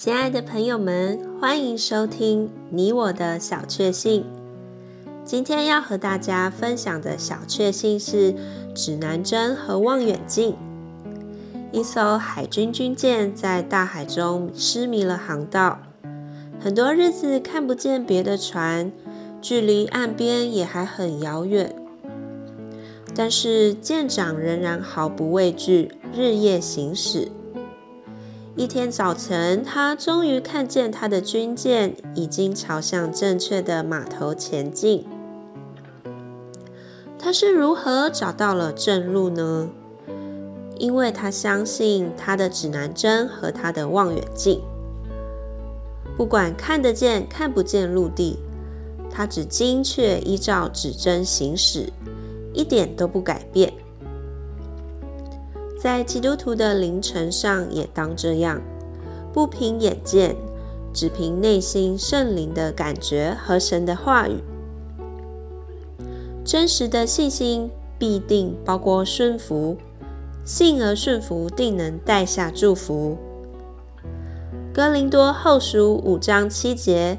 亲爱的朋友们，欢迎收听你我的小确幸。今天要和大家分享的小确幸是指南针和望远镜。一艘海军军舰在大海中失迷了航道，很多日子看不见别的船，距离岸边也还很遥远。但是舰长仍然毫不畏惧，日夜行驶。一天早晨，他终于看见他的军舰已经朝向正确的码头前进。他是如何找到了正路呢？因为他相信他的指南针和他的望远镜，不管看得见看不见陆地，他只精确依照指针行驶，一点都不改变。在基督徒的灵程上也当这样，不凭眼见，只凭内心圣灵的感觉和神的话语。真实的信心必定包括顺服。信而顺服，定能带下祝福。哥林多后书五章七节，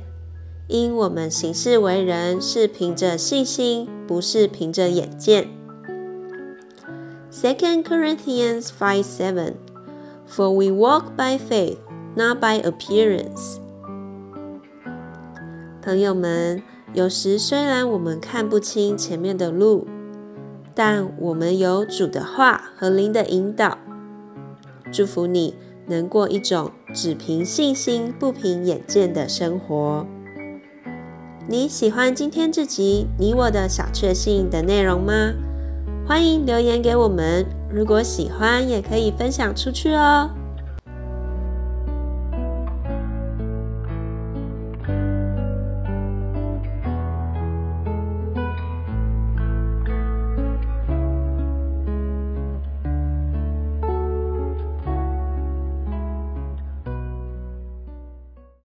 因我们行事为人是凭着信心，不是凭着眼见。Second Corinthians five seven, for we walk by faith, not by appearance。朋友们，有时虽然我们看不清前面的路。但我们有主的话和灵的引导，祝福你能过一种只凭信心不凭眼见的生活。你喜欢今天这集你我的小确幸的内容吗？欢迎留言给我们，如果喜欢也可以分享出去哦。